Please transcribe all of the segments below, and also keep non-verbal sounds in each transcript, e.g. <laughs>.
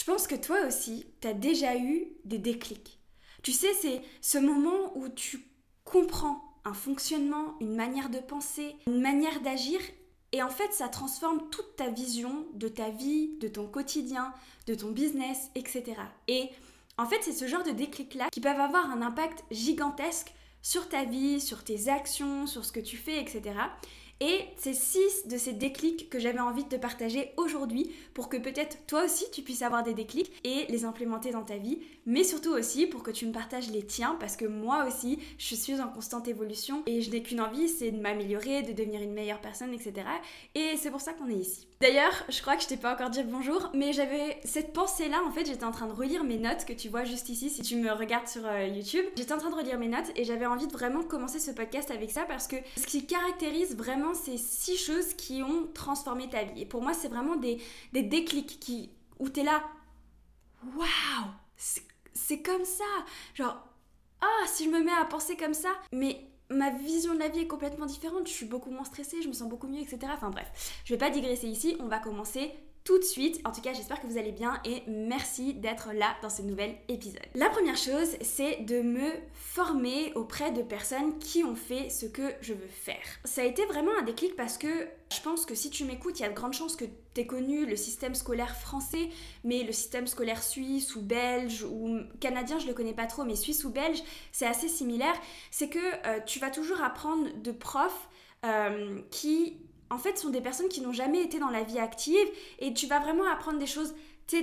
Je pense que toi aussi, tu as déjà eu des déclics. Tu sais, c'est ce moment où tu comprends un fonctionnement, une manière de penser, une manière d'agir et en fait, ça transforme toute ta vision de ta vie, de ton quotidien, de ton business, etc. Et en fait, c'est ce genre de déclic-là qui peuvent avoir un impact gigantesque sur ta vie, sur tes actions, sur ce que tu fais, etc. Et c'est six de ces déclics que j'avais envie de te partager aujourd'hui pour que peut-être toi aussi tu puisses avoir des déclics et les implémenter dans ta vie, mais surtout aussi pour que tu me partages les tiens parce que moi aussi je suis en constante évolution et je n'ai qu'une envie, c'est de m'améliorer, de devenir une meilleure personne, etc. Et c'est pour ça qu'on est ici. D'ailleurs, je crois que je t'ai pas encore dit bonjour, mais j'avais cette pensée-là, en fait, j'étais en train de relire mes notes que tu vois juste ici si tu me regardes sur euh, YouTube. J'étais en train de relire mes notes et j'avais envie de vraiment commencer ce podcast avec ça parce que ce qui caractérise vraiment ces six choses qui ont transformé ta vie. Et pour moi, c'est vraiment des, des déclics qui, où tu es là, waouh, c'est comme ça. Genre, ah, si je me mets à penser comme ça, mais ma vision de la vie est complètement différente, je suis beaucoup moins stressée, je me sens beaucoup mieux, etc. Enfin bref, je vais pas digresser ici, on va commencer tout de suite. En tout cas, j'espère que vous allez bien et merci d'être là dans ce nouvel épisode. La première chose, c'est de me former auprès de personnes qui ont fait ce que je veux faire. Ça a été vraiment un déclic parce que je pense que si tu m'écoutes, il y a de grandes chances que tu aies connu le système scolaire français, mais le système scolaire suisse ou belge ou canadien, je le connais pas trop, mais suisse ou belge, c'est assez similaire. C'est que euh, tu vas toujours apprendre de profs euh, qui en fait, sont des personnes qui n'ont jamais été dans la vie active et tu vas vraiment apprendre des choses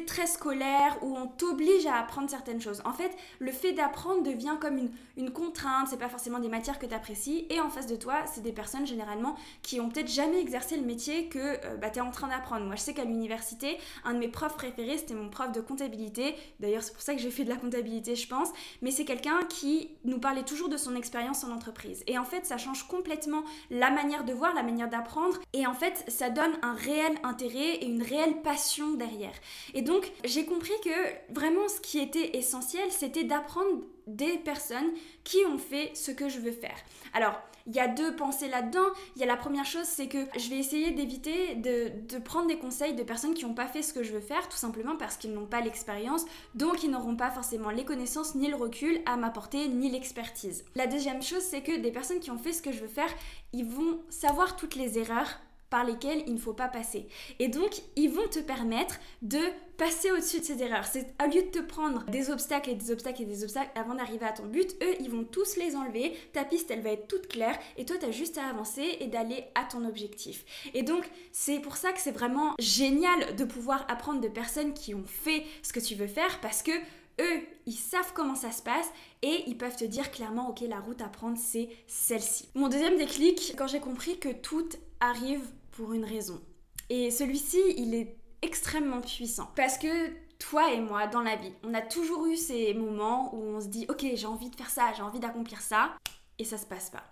très scolaire où on t'oblige à apprendre certaines choses. En fait, le fait d'apprendre devient comme une, une contrainte, c'est pas forcément des matières que tu apprécies, et en face de toi, c'est des personnes généralement qui ont peut-être jamais exercé le métier que euh, bah, tu es en train d'apprendre. Moi, je sais qu'à l'université, un de mes profs préférés, c'était mon prof de comptabilité. D'ailleurs, c'est pour ça que j'ai fait de la comptabilité, je pense, mais c'est quelqu'un qui nous parlait toujours de son expérience en entreprise. Et en fait, ça change complètement la manière de voir, la manière d'apprendre, et en fait, ça donne un réel intérêt et une réelle passion derrière. Donc, j'ai compris que vraiment ce qui était essentiel, c'était d'apprendre des personnes qui ont fait ce que je veux faire. Alors, il y a deux pensées là-dedans. Il y a la première chose, c'est que je vais essayer d'éviter de, prendre des conseils de personnes qui n'ont pas fait ce que je veux faire, tout simplement parce qu'ils n'ont pas l'expérience, donc ils n'auront pas forcément les connaissances ni le recul à m'apporter, ni l'expertise. La deuxième chose, c'est que des personnes qui ont fait ce que je veux faire, ils vont savoir toutes les erreurs par lesquels il ne faut pas passer. Et donc, ils vont te permettre de passer au-dessus de ces erreurs. C'est au lieu de te prendre des obstacles et des obstacles et des obstacles avant d'arriver à ton but, eux, ils vont tous les enlever. Ta piste, elle va être toute claire et toi, tu as juste à avancer et d'aller à ton objectif. Et donc, c'est pour ça que c'est vraiment génial de pouvoir apprendre de personnes qui ont fait ce que tu veux faire parce que eux, ils savent comment ça se passe et ils peuvent te dire clairement, ok, la route à prendre, c'est celle-ci. Mon deuxième déclic, quand j'ai compris que tout arrive pour une raison. Et celui-ci, il est extrêmement puissant. Parce que toi et moi, dans la vie, on a toujours eu ces moments où on se dit, ok, j'ai envie de faire ça, j'ai envie d'accomplir ça, et ça se passe pas.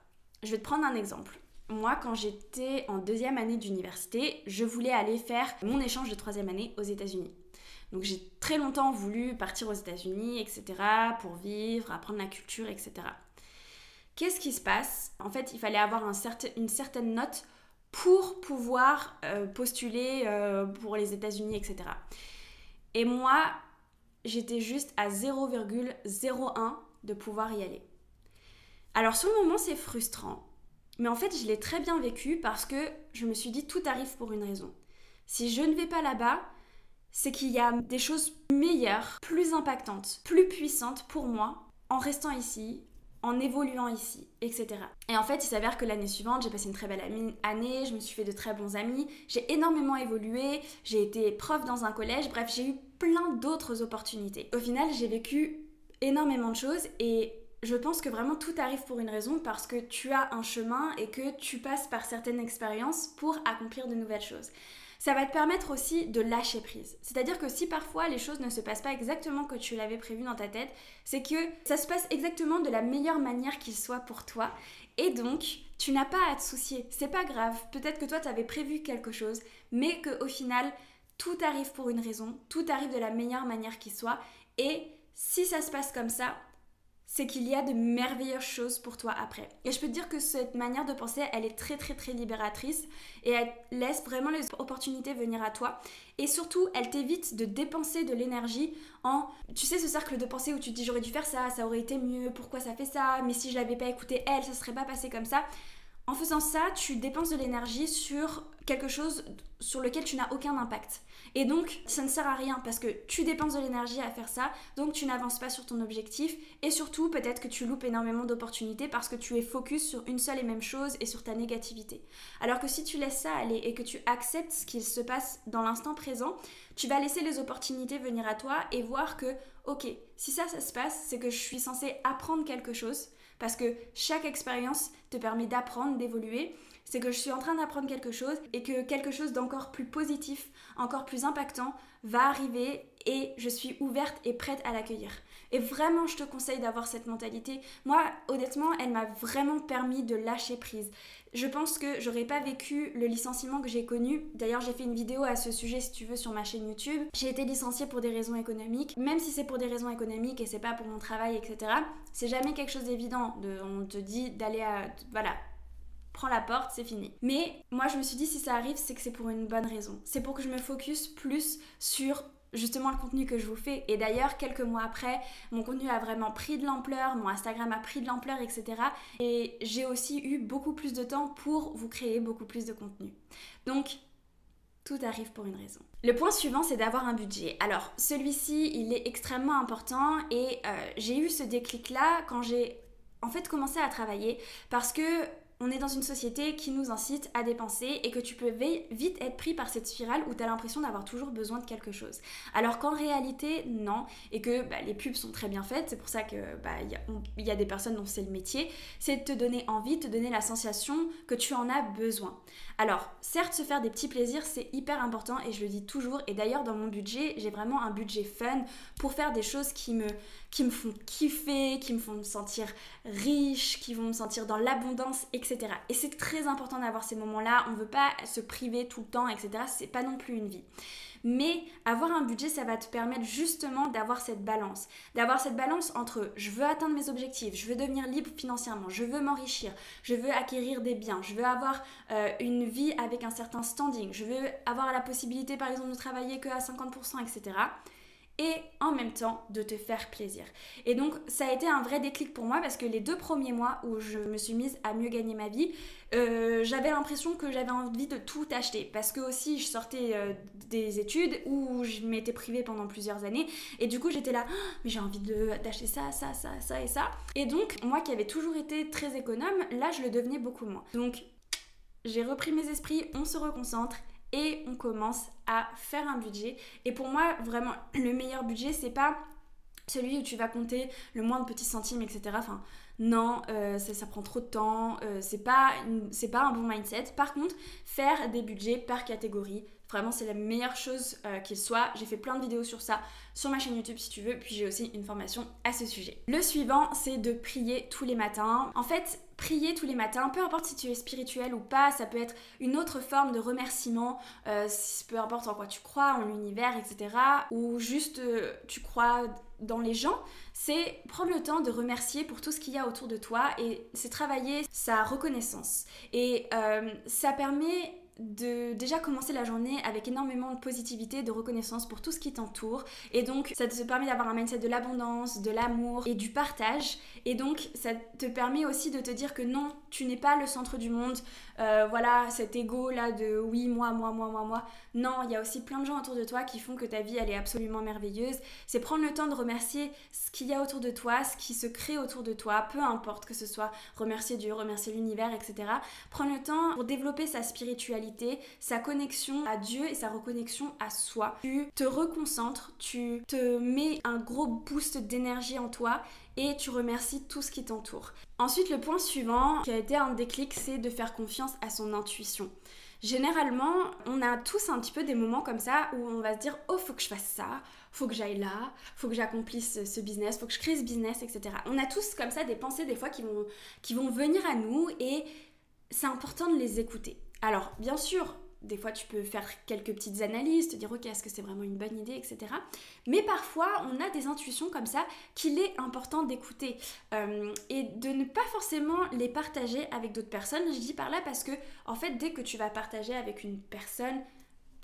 Je vais te prendre un exemple. Moi, quand j'étais en deuxième année d'université, je voulais aller faire mon échange de troisième année aux États-Unis. Donc j'ai très longtemps voulu partir aux États-Unis, etc., pour vivre, apprendre la culture, etc. Qu'est-ce qui se passe? En fait, il fallait avoir une certaine note pour pouvoir euh, postuler euh, pour les États-Unis, etc. Et moi, j'étais juste à 0,01 de pouvoir y aller. Alors sur le moment, c'est frustrant. Mais en fait, je l'ai très bien vécu parce que je me suis dit tout arrive pour une raison. Si je ne vais pas là-bas, c'est qu'il y a des choses meilleures, plus impactantes, plus puissantes pour moi en restant ici, en évoluant ici, etc. Et en fait, il s'avère que l'année suivante, j'ai passé une très belle année, je me suis fait de très bons amis, j'ai énormément évolué, j'ai été prof dans un collège, bref, j'ai eu plein d'autres opportunités. Au final, j'ai vécu énormément de choses et je pense que vraiment tout arrive pour une raison parce que tu as un chemin et que tu passes par certaines expériences pour accomplir de nouvelles choses ça va te permettre aussi de lâcher prise. C'est-à-dire que si parfois les choses ne se passent pas exactement comme tu l'avais prévu dans ta tête, c'est que ça se passe exactement de la meilleure manière qu'il soit pour toi. Et donc, tu n'as pas à te soucier. C'est pas grave. Peut-être que toi, tu avais prévu quelque chose, mais qu'au final, tout arrive pour une raison. Tout arrive de la meilleure manière qui soit. Et si ça se passe comme ça, c'est qu'il y a de merveilleuses choses pour toi après. Et je peux te dire que cette manière de penser, elle est très très très libératrice et elle laisse vraiment les opportunités venir à toi. Et surtout, elle t'évite de dépenser de l'énergie en, tu sais, ce cercle de pensée où tu te dis j'aurais dû faire ça, ça aurait été mieux, pourquoi ça fait ça, mais si je l'avais pas écouté elle, ça serait pas passé comme ça. En faisant ça, tu dépenses de l'énergie sur quelque chose sur lequel tu n'as aucun impact. Et donc, ça ne sert à rien parce que tu dépenses de l'énergie à faire ça, donc tu n'avances pas sur ton objectif. Et surtout, peut-être que tu loupes énormément d'opportunités parce que tu es focus sur une seule et même chose et sur ta négativité. Alors que si tu laisses ça aller et que tu acceptes ce qu'il se passe dans l'instant présent, tu vas laisser les opportunités venir à toi et voir que, ok, si ça, ça se passe, c'est que je suis censée apprendre quelque chose parce que chaque expérience te permet d'apprendre, d'évoluer. C'est que je suis en train d'apprendre quelque chose et que quelque chose d'encore plus positif, encore plus impactant va arriver et je suis ouverte et prête à l'accueillir. Et vraiment, je te conseille d'avoir cette mentalité. Moi, honnêtement, elle m'a vraiment permis de lâcher prise. Je pense que j'aurais pas vécu le licenciement que j'ai connu. D'ailleurs, j'ai fait une vidéo à ce sujet si tu veux sur ma chaîne YouTube. J'ai été licenciée pour des raisons économiques. Même si c'est pour des raisons économiques et c'est pas pour mon travail, etc. C'est jamais quelque chose d'évident. on te dit d'aller à. Voilà, prends la porte, c'est fini. Mais moi, je me suis dit, si ça arrive, c'est que c'est pour une bonne raison. C'est pour que je me focus plus sur justement le contenu que je vous fais. Et d'ailleurs, quelques mois après, mon contenu a vraiment pris de l'ampleur, mon Instagram a pris de l'ampleur, etc. Et j'ai aussi eu beaucoup plus de temps pour vous créer beaucoup plus de contenu. Donc, tout arrive pour une raison. Le point suivant, c'est d'avoir un budget. Alors, celui-ci, il est extrêmement important et euh, j'ai eu ce déclic-là quand j'ai en fait commencé à travailler parce que on est dans une société qui nous incite à dépenser et que tu peux vite être pris par cette spirale où tu as l'impression d'avoir toujours besoin de quelque chose. Alors qu'en réalité, non, et que bah, les pubs sont très bien faites, c'est pour ça qu'il bah, y, a des personnes dont c'est le métier, c'est de te donner envie, de te donner la sensation que tu en as besoin. Alors, certes, se faire des petits plaisirs, c'est hyper important et je le dis toujours, et d'ailleurs dans mon budget, j'ai vraiment un budget fun pour faire des choses qui me, qui me font kiffer, qui me font me sentir riche, qui vont me sentir dans l'abondance, etc. Et c'est très important d'avoir ces moments-là. On ne veut pas se priver tout le temps, etc. C'est pas non plus une vie. Mais avoir un budget, ça va te permettre justement d'avoir cette balance. D'avoir cette balance entre je veux atteindre mes objectifs, je veux devenir libre financièrement, je veux m'enrichir, je veux acquérir des biens, je veux avoir euh, une vie avec un certain standing, je veux avoir la possibilité par exemple de travailler que à 50%, etc et en même temps de te faire plaisir. Et donc ça a été un vrai déclic pour moi parce que les deux premiers mois où je me suis mise à mieux gagner ma vie, euh, j'avais l'impression que j'avais envie de tout acheter parce que aussi je sortais euh, des études où je m'étais privée pendant plusieurs années et du coup j'étais là, oh, mais j'ai envie d'acheter ça, ça, ça, ça et ça. Et donc moi qui avais toujours été très économe, là je le devenais beaucoup moins. Donc j'ai repris mes esprits, on se reconcentre et on commence à faire un budget. Et pour moi, vraiment, le meilleur budget, c'est pas celui où tu vas compter le moins de petits centimes, etc. Enfin, non, euh, ça, prend trop de temps, euh, c'est pas, pas un bon mindset. Par contre, faire des budgets par catégorie, vraiment c'est la meilleure chose euh, qu'il soit. J'ai fait plein de vidéos sur ça sur ma chaîne YouTube si tu veux, puis j'ai aussi une formation à ce sujet. Le suivant, c'est de prier tous les matins. En fait, prier tous les matins, peu importe si tu es spirituel ou pas, ça peut être une autre forme de remerciement, euh, peu importe en quoi tu crois, en l'univers, etc. Ou juste euh, tu crois dans les gens, c'est prendre le temps de remercier pour tout ce qu'il y a autour de toi et c'est travailler sa reconnaissance. Et euh, ça permet de déjà commencer la journée avec énormément de positivité, de reconnaissance pour tout ce qui t'entoure. Et donc, ça te permet d'avoir un mindset de l'abondance, de l'amour et du partage. Et donc, ça te permet aussi de te dire que non, tu n'es pas le centre du monde. Euh, voilà, cet ego là de oui, moi, moi, moi, moi, moi. Non, il y a aussi plein de gens autour de toi qui font que ta vie, elle est absolument merveilleuse. C'est prendre le temps de remercier ce qu'il y a autour de toi, ce qui se crée autour de toi, peu importe que ce soit remercier Dieu, remercier l'univers, etc. Prendre le temps pour développer sa spiritualité, sa connexion à Dieu et sa reconnexion à soi. Tu te reconcentres, tu te mets un gros boost d'énergie en toi et tu remercies tout ce qui t'entoure. Ensuite, le point suivant qui a été un déclic, c'est de faire confiance à son intuition. Généralement, on a tous un petit peu des moments comme ça où on va se dire oh faut que je fasse ça, faut que j'aille là, faut que j'accomplisse ce business, faut que je crée ce business, etc. On a tous comme ça des pensées des fois qui vont, qui vont venir à nous et c'est important de les écouter. Alors bien sûr, des fois, tu peux faire quelques petites analyses, te dire, ok, est-ce que c'est vraiment une bonne idée, etc. Mais parfois, on a des intuitions comme ça qu'il est important d'écouter euh, et de ne pas forcément les partager avec d'autres personnes. Je dis par là parce que, en fait, dès que tu vas partager avec une personne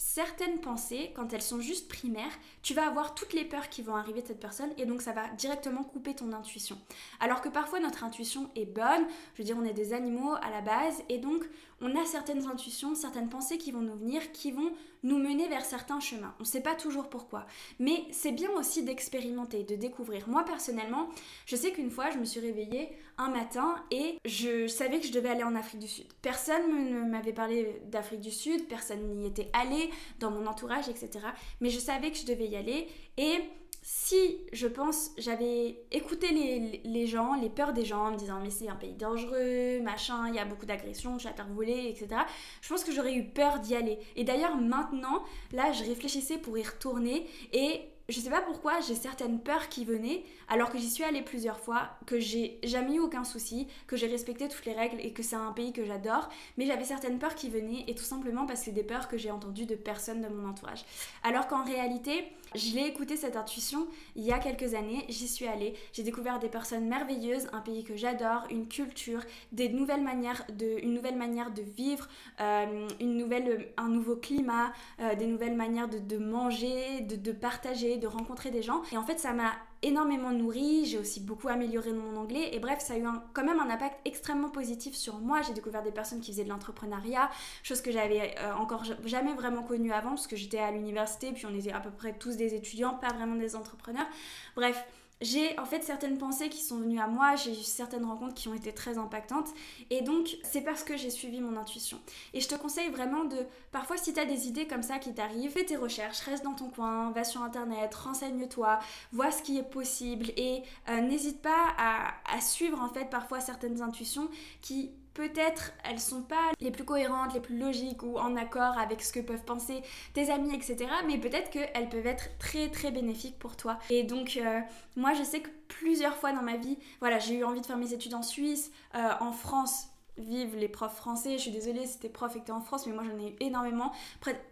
certaines pensées, quand elles sont juste primaires, tu vas avoir toutes les peurs qui vont arriver de cette personne et donc ça va directement couper ton intuition. Alors que parfois notre intuition est bonne, je veux dire on est des animaux à la base et donc on a certaines intuitions, certaines pensées qui vont nous venir, qui vont nous mener vers certains chemins. On ne sait pas toujours pourquoi. Mais c'est bien aussi d'expérimenter, de découvrir. Moi personnellement, je sais qu'une fois, je me suis réveillée un matin et je savais que je devais aller en Afrique du Sud. Personne ne m'avait parlé d'Afrique du Sud, personne n'y était allé dans mon entourage, etc. Mais je savais que je devais y aller et si je pense j'avais écouté les, gens, les peurs des gens, en me disant mais c'est un pays dangereux, machin, il y a beaucoup d'agressions, chasseurs volés, etc. Je pense que j'aurais eu peur d'y aller. Et d'ailleurs maintenant, là je réfléchissais pour y retourner et je sais pas pourquoi, j'ai certaines peurs qui venaient, alors que j'y suis allée plusieurs fois, que j'ai jamais eu aucun souci, que j'ai respecté toutes les règles et que c'est un pays que j'adore, mais j'avais certaines peurs qui venaient, et tout simplement parce que c'est des peurs que j'ai entendues de personnes de mon entourage. Alors qu'en réalité, je l'ai écouté cette intuition il y a quelques années, j'y suis allée, j'ai découvert des personnes merveilleuses, un pays que j'adore, une culture, des nouvelles manières de, une nouvelle manière de vivre, euh, une nouvelle, un nouveau climat, euh, des nouvelles manières de, manger, de, de partager, de rencontrer des gens. Et en fait, ça m'a énormément nourri, j'ai aussi beaucoup amélioré mon anglais et bref ça a eu quand même un impact extrêmement positif sur moi. J'ai découvert des personnes qui faisaient de l'entrepreneuriat, chose que j'avais euh, encore jamais vraiment connue avant parce que j'étais à l'université puis on était à peu près tous des étudiants, pas vraiment des entrepreneurs. Bref, j'ai en fait certaines pensées qui sont venues à moi, j'ai eu certaines rencontres qui ont été très impactantes et donc c'est parce que j'ai suivi mon intuition. Et je te conseille vraiment de, parfois si tu as des idées comme ça qui t'arrivent, fais tes recherches, reste dans ton coin, va sur internet, renseigne-toi, vois ce qui est possible et euh, n'hésite pas à, à suivre en fait parfois certaines intuitions qui peut-être elles sont pas les plus cohérentes, les plus logiques ou en accord avec ce que peuvent penser tes amis, etc. Mais peut-être qu'elles peuvent être très très bénéfiques pour toi. Et donc euh, moi je sais que plusieurs fois dans ma vie, voilà, j'ai eu envie de faire mes études en Suisse, euh, en France Vive les profs français. Je suis désolée si tes profs étaient en France, mais moi j'en ai eu énormément.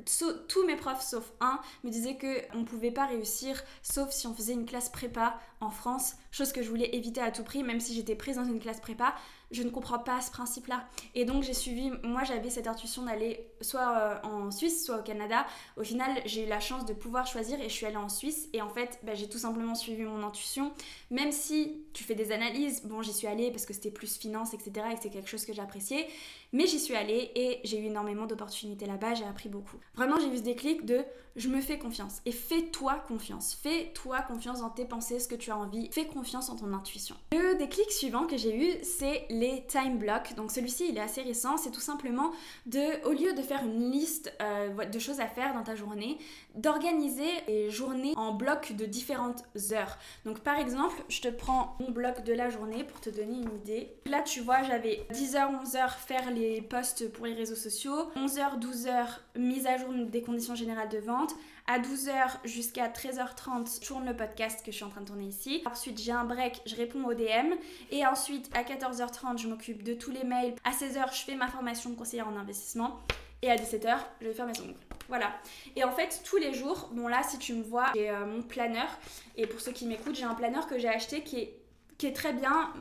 tous mes profs, sauf un, me disaient qu'on ne pouvait pas réussir, sauf si on faisait une classe prépa en France, chose que je voulais éviter à tout prix, même si j'étais prise dans une classe prépa je ne comprends pas ce principe-là. Et donc j'ai suivi, moi j'avais cette intuition d'aller soit euh, en Suisse, soit au Canada. Au final, j'ai eu la chance de pouvoir choisir et je suis allée en Suisse. Et en fait, bah, j'ai tout simplement suivi mon intuition. Même si tu fais des analyses, bon j'y suis allée parce que c'était plus finance, etc. Et que c'est quelque chose que j'appréciais. Mais j'y suis allée et j'ai eu énormément d'opportunités là-bas, j'ai appris beaucoup. Vraiment, j'ai vu ce déclic de je me fais confiance. Et fais-toi confiance. Fais-toi confiance dans tes pensées, ce que tu as envie. Fais confiance en ton intuition. Le déclic suivant que j'ai eu, c'est les time blocks. Donc celui-ci, il est assez récent. C'est tout simplement de, au lieu de faire une liste euh, de choses à faire dans ta journée, d'organiser les journées en blocs de différentes heures. Donc par exemple, je te prends mon bloc de la journée pour te donner une idée. Là, tu vois, j'avais 10h, 11h faire les posts pour les réseaux sociaux, 11h, 12h mise à jour des conditions générales de vente, à 12h jusqu'à 13h30, je tourne le podcast que je suis en train de tourner ici. Ensuite, j'ai un break, je réponds aux DM. Et ensuite, à 14h30, je m'occupe de tous les mails. À 16h, je fais ma formation conseillère en investissement. Et à 17h, je vais faire mes ongles. Voilà. Et en fait, tous les jours, bon là, si tu me vois, j'ai euh, mon planeur. Et pour ceux qui m'écoutent, j'ai un planeur que j'ai acheté qui est très bien.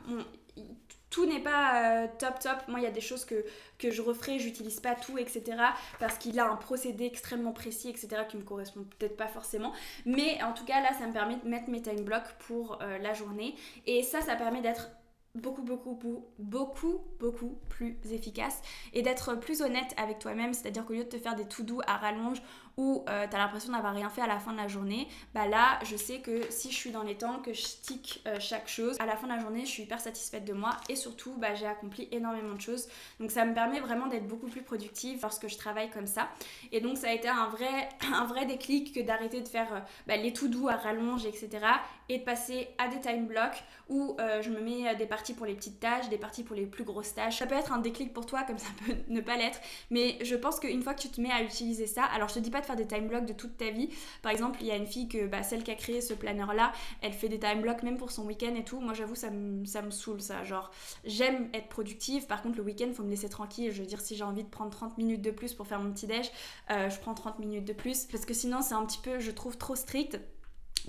Tout n'est pas euh, top top. Moi, il y a des choses que, que je referai, j'utilise pas tout, etc. Parce qu'il a un procédé extrêmement précis, etc. qui me correspond peut-être pas forcément. Mais en tout cas, là, ça me permet de mettre mes time blocks pour euh, la journée. Et ça, ça permet d'être beaucoup, beaucoup, beaucoup, beaucoup plus efficace et d'être plus honnête avec toi-même. C'est-à-dire qu'au lieu de te faire des tout doux à rallonge où euh, tu as l'impression d'avoir rien fait à la fin de la journée, bah là, je sais que si je suis dans les temps, que je stick euh, chaque chose, à la fin de la journée, je suis hyper satisfaite de moi et surtout, bah, j'ai accompli énormément de choses. Donc ça me permet vraiment d'être beaucoup plus productive lorsque je travaille comme ça. Et donc ça a été un vrai, <coughs> un vrai déclic que d'arrêter de faire euh, bah, les tout doux à rallonge, etc. et de passer à des time blocks où je me mets des parties pour les petites tâches, des parties pour les plus grosses tâches. Ça peut être un déclic pour toi comme ça peut <laughs> ne pas l'être, mais je pense qu'une fois que tu te mets à utiliser ça, alors je te dis pas de faire des time blocks de toute ta vie. Par exemple, il y a une fille que bah, celle qui a créé ce planeur là, elle fait des time blocks même pour son week-end et tout. Moi j'avoue ça me saoule ça. Genre j'aime être productive, par contre le week-end faut me laisser tranquille. Je veux dire si j'ai envie de prendre 30 minutes de plus pour faire mon petit déj, euh, je prends 30 minutes de plus parce que sinon c'est un petit peu je trouve trop strict.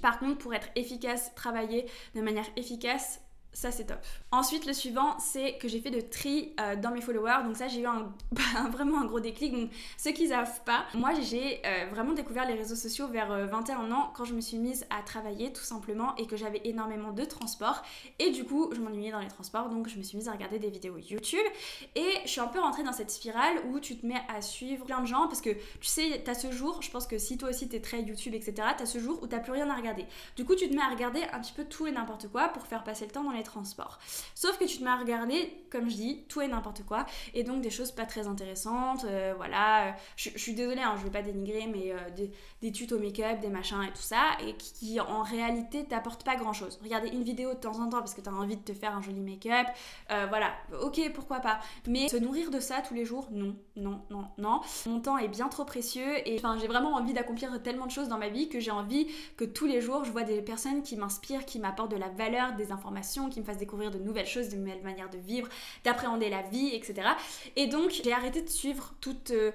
Par contre, pour être efficace, travailler de manière efficace, ça c'est top. Ensuite le suivant c'est que j'ai fait de tri euh, dans mes followers. Donc ça j'ai eu un, <laughs> vraiment un gros déclic. Donc ceux qui savent pas moi j'ai euh, vraiment découvert les réseaux sociaux vers 21 euh, ans quand je me suis mise à travailler tout simplement et que j'avais énormément de transports. Et du coup je m'ennuyais dans les transports. Donc je me suis mise à regarder des vidéos YouTube. Et je suis un peu rentrée dans cette spirale où tu te mets à suivre plein de gens parce que tu sais t'as ce jour je pense que si toi aussi t'es très YouTube etc t'as ce jour où t'as plus rien à regarder. Du coup tu te mets à regarder un petit peu tout et n'importe quoi pour faire passer le temps dans les transports. Sauf que tu te mets à regarder, comme je dis, tout et n'importe quoi, et donc des choses pas très intéressantes, euh, voilà, je, suis désolée, hein, je vais pas dénigrer, mais euh, des, tutos make-up, des machins et tout ça, et qui, en réalité t'apportent pas grand-chose. Regarder une vidéo de temps en temps parce que t'as envie de te faire un joli make-up, euh, voilà, ok, pourquoi pas. Mais se nourrir de ça tous les jours, non, non, non, non. Mon temps est bien trop précieux, et enfin j'ai vraiment envie d'accomplir tellement de choses dans ma vie que j'ai envie que tous les jours je vois des personnes qui m'inspirent, qui m'apportent de la valeur, des informations, qui me fassent découvrir de nouvelles choses, de nouvelles manières de vivre, d'appréhender la vie, etc. Et donc j'ai arrêté de suivre toutes, euh,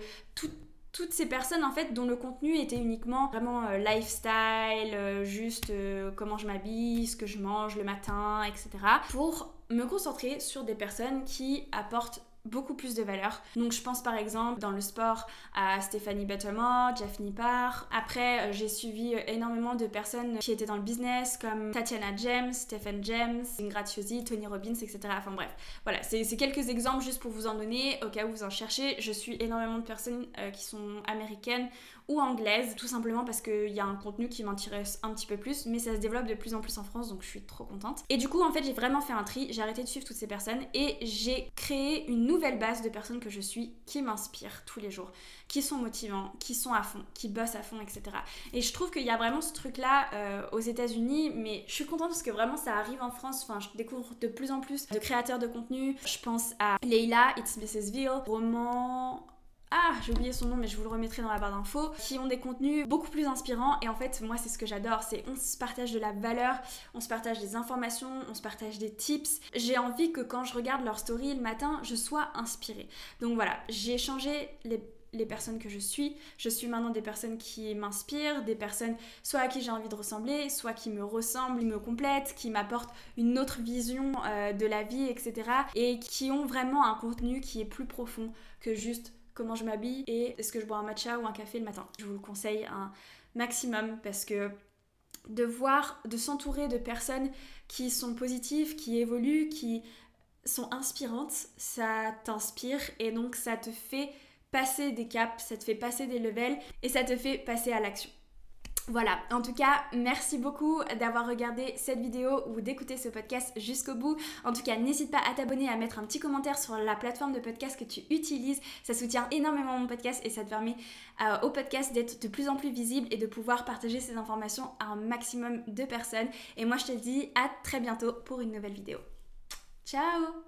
toutes ces personnes en fait dont le contenu était uniquement vraiment euh, lifestyle, euh, juste comment je m'habille, ce que je mange le matin, etc. Pour me concentrer sur des personnes qui apportent beaucoup plus de valeur. Donc je pense par exemple dans le sport à Stéphanie Buttermore, Jeff Nippard. Après euh, j'ai suivi euh, énormément de personnes qui étaient dans le business comme Tatiana James, Stephen James, Ingrid Chiosi, Tony Robbins, etc. Enfin bref, voilà, c'est quelques exemples juste pour vous en donner au cas où vous en cherchez. Je suis énormément de personnes euh, qui sont américaines ou anglaise, tout simplement parce qu'il y a un contenu qui m'intéresse un petit peu plus, mais ça se développe de plus en plus en France, donc je suis trop contente. Et du coup, en fait, j'ai vraiment fait un tri, j'ai arrêté de suivre toutes ces personnes et j'ai créé une nouvelle base de personnes que je suis qui m'inspirent tous les jours, qui sont motivants, qui sont à fond, qui bossent à fond, etc. Et je trouve qu'il y a vraiment ce truc-là euh, aux États-Unis, mais je suis contente parce que vraiment ça arrive en France. Enfin, je découvre de plus en plus de créateurs de contenu. Je pense à Leila, It's Mrs. Veal, roman ah, j'ai oublié son nom, mais je vous le remettrai dans la barre d'infos, qui ont des contenus beaucoup plus inspirants. Et en fait, moi, c'est ce que j'adore, c'est on se partage de la valeur, on se partage des informations, on se partage des tips. J'ai envie que quand je regarde leur story le matin, je sois inspirée. Donc voilà, j'ai changé les les personnes que je suis. Je suis maintenant des personnes qui m'inspirent, des personnes soit à qui j'ai envie de ressembler, soit qui me ressemblent, qui me complètent, qui m'apportent une autre vision euh, de la vie, etc. Et qui ont vraiment un contenu qui est plus profond que juste comment je m'habille et est-ce que je bois un matcha ou un café le matin. Je vous le conseille un maximum parce que de voir, de s'entourer de personnes qui sont positives, qui évoluent, qui sont inspirantes, ça t'inspire et donc ça te fait passer des caps, ça te fait passer des levels et ça te fait passer à l'action. Voilà, en tout cas, merci beaucoup d'avoir regardé cette vidéo ou d'écouter ce podcast jusqu'au bout. En tout cas, n'hésite pas à t'abonner, à mettre un petit commentaire sur la plateforme de podcast que tu utilises. Ça soutient énormément mon podcast et ça te permet euh, au podcast d'être de plus en plus visible et de pouvoir partager ces informations à un maximum de personnes. Et moi, je te dis à très bientôt pour une nouvelle vidéo. Ciao